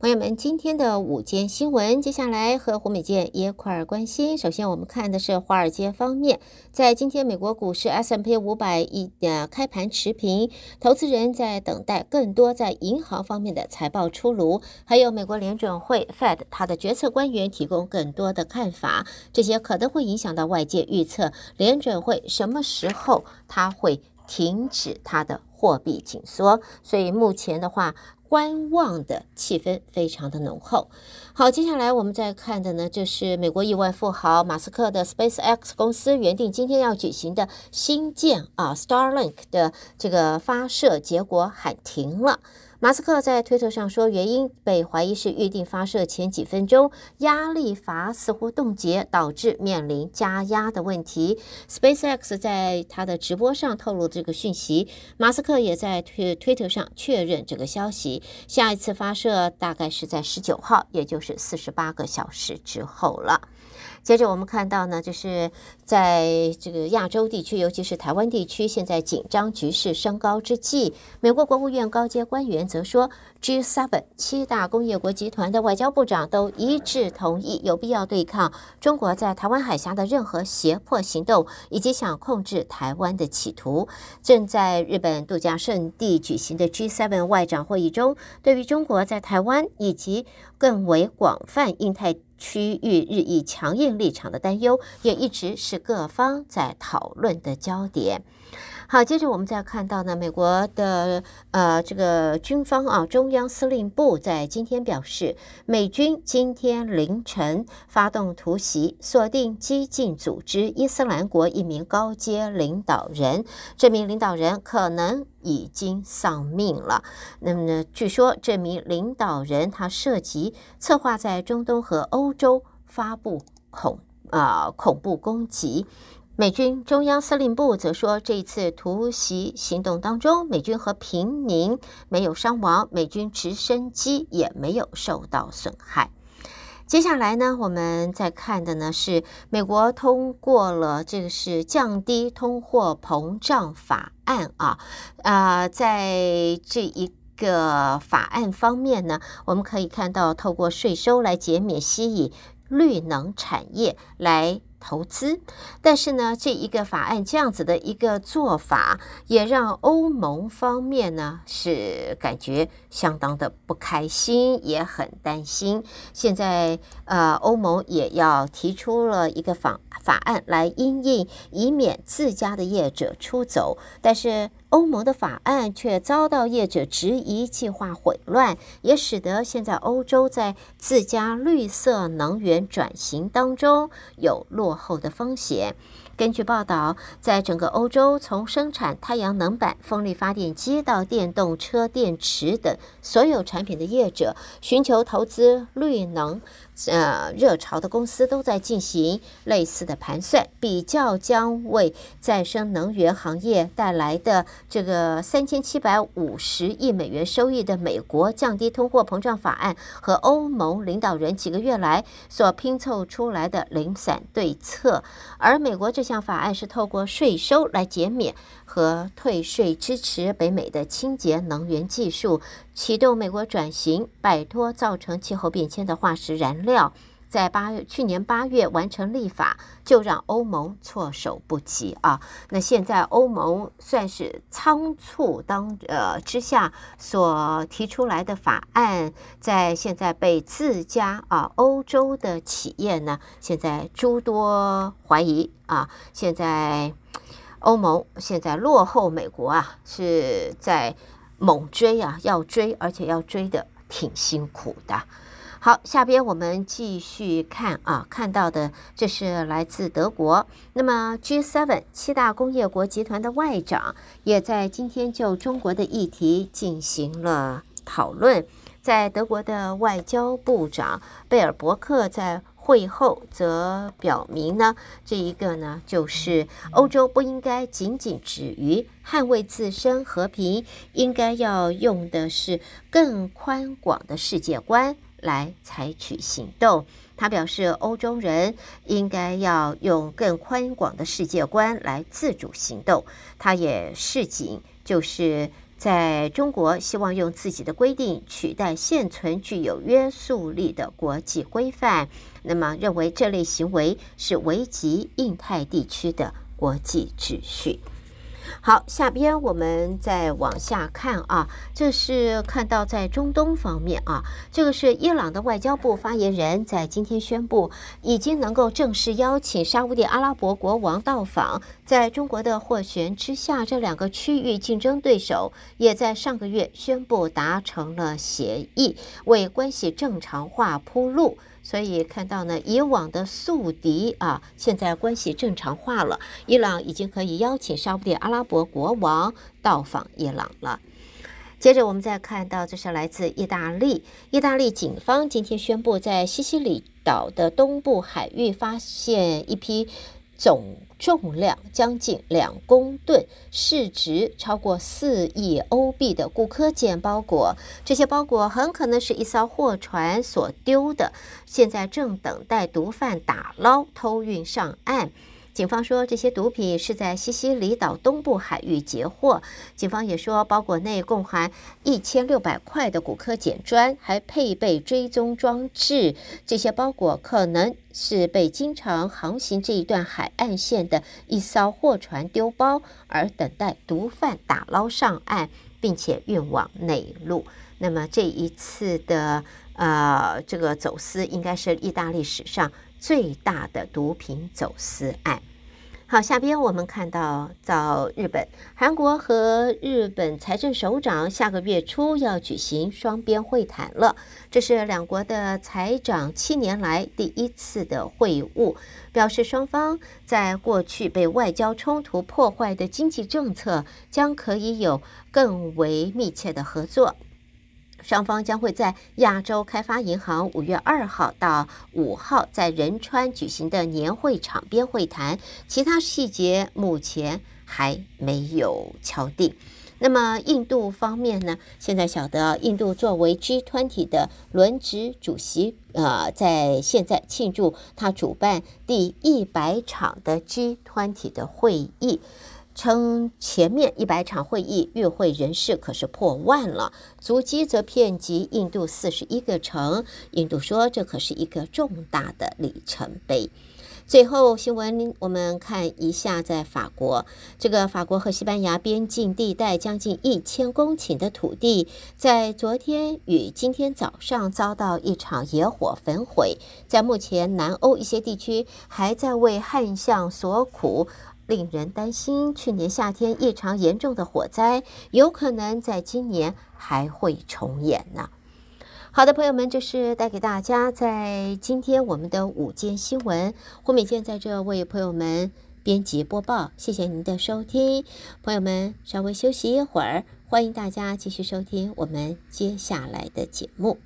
朋友们，今天的午间新闻，接下来和胡美健一块儿关心。首先，我们看的是华尔街方面，在今天美国股市 S&P 五百一的开盘持平，投资人在等待更多在银行方面的财报出炉，还有美国联准会 Fed 它的决策官员提供更多的看法，这些可能会影响到外界预测联准会什么时候它会停止它的货币紧缩。所以目前的话，观望的气氛非常的浓厚。好，接下来我们再看的呢，就是美国亿万富豪马斯克的 SpaceX 公司原定今天要举行的新建啊 Starlink 的这个发射，结果喊停了。马斯克在推特上说，原因被怀疑是预定发射前几分钟压力阀似乎冻结，导致面临加压的问题。SpaceX 在他的直播上透露这个讯息，马斯克也在推推特上确认这个消息。下一次发射大概是在十九号，也就是四十八个小时之后了。接着我们看到呢，就是在这个亚洲地区，尤其是台湾地区，现在紧张局势升高之际，美国国务院高阶官员则说，G7 七大工业国集团的外交部长都一致同意，有必要对抗中国在台湾海峡的任何胁迫行动，以及想控制台湾的企图。正在日本度假胜地举行的 G7 外长会议中，对于中国在台湾以及更为广泛印太。区域日益强硬立场的担忧，也一直是各方在讨论的焦点。好，接着我们再看到呢，美国的呃这个军方啊，中央司令部在今天表示，美军今天凌晨发动突袭，锁定激进组织伊斯兰国一名高阶领导人，这名领导人可能已经丧命了。那么呢，据说这名领导人他涉及策划在中东和欧洲发布恐啊、恐怖攻击。美军中央司令部则说，这次突袭行动当中，美军和平民没有伤亡，美军直升机也没有受到损害。接下来呢，我们再看的呢是美国通过了这个是降低通货膨胀法案啊啊、在这一个法案方面呢，我们可以看到透过税收来减免，吸引绿能产业来。投资，但是呢，这一个法案这样子的一个做法，也让欧盟方面呢是感觉相当的不开心，也很担心。现在呃，欧盟也要提出了一个法法案来因应，以免自家的业者出走，但是。欧盟的法案却遭到业者质疑，计划混乱，也使得现在欧洲在自家绿色能源转型当中有落后的风险。根据报道，在整个欧洲，从生产太阳能板、风力发电机到电动车电池等所有产品的业者，寻求投资绿能。呃，热潮的公司都在进行类似的盘算，比较将为再生能源行业带来的这个三千七百五十亿美元收益的美国降低通货膨胀法案和欧盟领导人几个月来所拼凑出来的零散对策。而美国这项法案是透过税收来减免和退税，支持北美的清洁能源技术。启动美国转型，摆脱造成气候变迁的化石燃料，在八月去年八月完成立法，就让欧盟措手不及啊！那现在欧盟算是仓促当呃之下所提出来的法案，在现在被自家啊欧洲的企业呢，现在诸多怀疑啊！现在欧盟现在落后美国啊，是在。猛追啊，要追，而且要追得挺辛苦的。好，下边我们继续看啊，看到的这是来自德国。那么 G7 七大工业国集团的外长也在今天就中国的议题进行了讨论。在德国的外交部长贝尔伯克在。会后则表明呢，这一个呢，就是欧洲不应该仅仅止于捍卫自身和平，应该要用的是更宽广的世界观来采取行动。他表示，欧洲人应该要用更宽广的世界观来自主行动。他也示警，就是在中国希望用自己的规定取代现存具有约束力的国际规范，那么认为这类行为是危及印太地区的国际秩序。好，下边我们再往下看啊，这是看到在中东方面啊，这个是伊朗的外交部发言人，在今天宣布，已经能够正式邀请沙乌地阿拉伯国王到访。在中国的斡旋之下，这两个区域竞争对手也在上个月宣布达成了协议，为关系正常化铺路。所以看到呢，以往的宿敌啊，现在关系正常化了。伊朗已经可以邀请沙乌地阿拉伯国王到访伊朗了。接着我们再看到，这是来自意大利，意大利警方今天宣布，在西西里岛的东部海域发现一批。总重量将近两公吨、市值超过四亿欧币的古柯碱包裹，这些包裹很可能是一艘货船所丢的，现在正等待毒贩打捞偷运上岸。警方说，这些毒品是在西西里岛东部海域截获。警方也说，包裹内共含一千六百块的骨科碱砖，还配备追踪装置。这些包裹可能是被经常航行这一段海岸线的一艘货船丢包，而等待毒贩打捞上岸，并且运往内陆。那么这一次的呃这个走私，应该是意大利史上。最大的毒品走私案。好，下边我们看到，到日本，韩国和日本财政首长下个月初要举行双边会谈了。这是两国的财长七年来第一次的会晤，表示双方在过去被外交冲突破坏的经济政策将可以有更为密切的合作。双方将会在亚洲开发银行五月二号到五号在仁川举行的年会场边会谈，其他细节目前还没有敲定。那么印度方面呢？现在晓得，印度作为 G20 的轮值主席，呃，在现在庆祝他主办第一百场的 G20 的会议。称前面一百场会议与会人士可是破万了，足迹则遍及印度四十一个城。印度说这可是一个重大的里程碑。最后新闻，我们看一下，在法国，这个法国和西班牙边境地带将近一千公顷的土地，在昨天与今天早上遭到一场野火焚毁。在目前南欧一些地区还在为旱象所苦。令人担心，去年夏天异常严重的火灾有可能在今年还会重演呢。好的，朋友们，这是带给大家在今天我们的午间新闻。胡美健在这为朋友们编辑播报，谢谢您的收听。朋友们，稍微休息一会儿，欢迎大家继续收听我们接下来的节目。